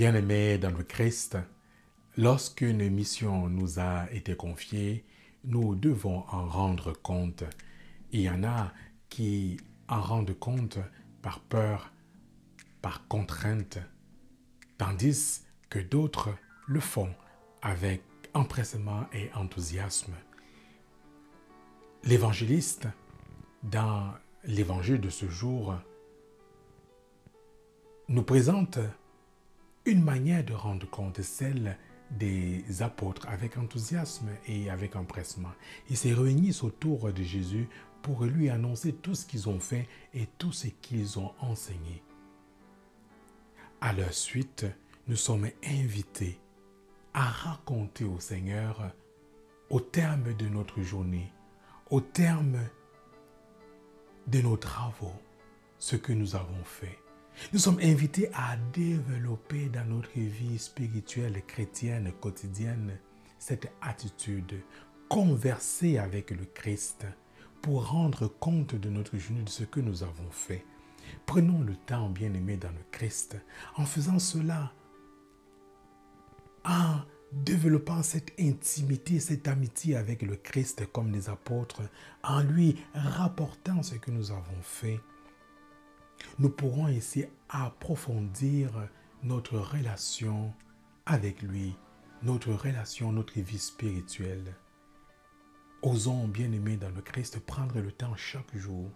Bien-aimés dans le Christ, lorsqu'une mission nous a été confiée, nous devons en rendre compte. Il y en a qui en rendent compte par peur, par contrainte, tandis que d'autres le font avec empressement et enthousiasme. L'évangéliste, dans l'évangile de ce jour, nous présente une manière de rendre compte, celle des apôtres avec enthousiasme et avec empressement. Ils se réunissent autour de Jésus pour lui annoncer tout ce qu'ils ont fait et tout ce qu'ils ont enseigné. À leur suite, nous sommes invités à raconter au Seigneur au terme de notre journée, au terme de nos travaux, ce que nous avons fait. Nous sommes invités à développer dans notre vie spirituelle chrétienne quotidienne cette attitude, converser avec le Christ pour rendre compte de notre journée, de ce que nous avons fait. Prenons le temps, bien aimé, dans le Christ. En faisant cela, en développant cette intimité, cette amitié avec le Christ comme les apôtres, en lui rapportant ce que nous avons fait, nous pourrons ici approfondir notre relation avec lui, notre relation, notre vie spirituelle. Osons, bien-aimés dans le Christ, prendre le temps chaque jour,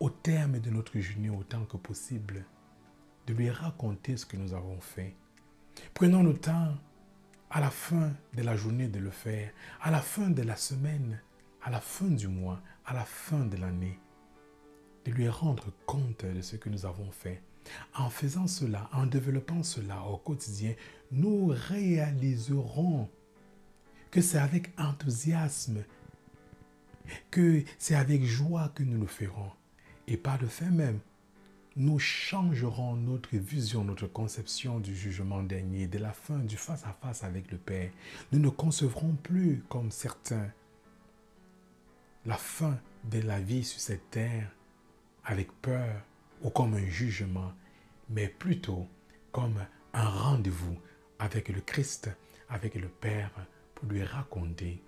au terme de notre journée autant que possible, de lui raconter ce que nous avons fait. Prenons le temps à la fin de la journée de le faire, à la fin de la semaine, à la fin du mois, à la fin de l'année, de lui rendre compte de ce que nous avons fait. En faisant cela, en développant cela au quotidien, nous réaliserons que c'est avec enthousiasme, que c'est avec joie que nous le ferons. Et par le fait même, nous changerons notre vision, notre conception du jugement dernier, de la fin, du face-à-face avec le Père. Nous ne concevrons plus comme certains la fin de la vie sur cette terre avec peur ou comme un jugement, mais plutôt comme un rendez-vous avec le Christ, avec le Père, pour lui raconter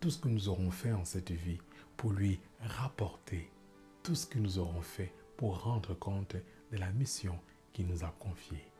tout ce que nous aurons fait en cette vie, pour lui rapporter tout ce que nous aurons fait pour rendre compte de la mission qu'il nous a confiée.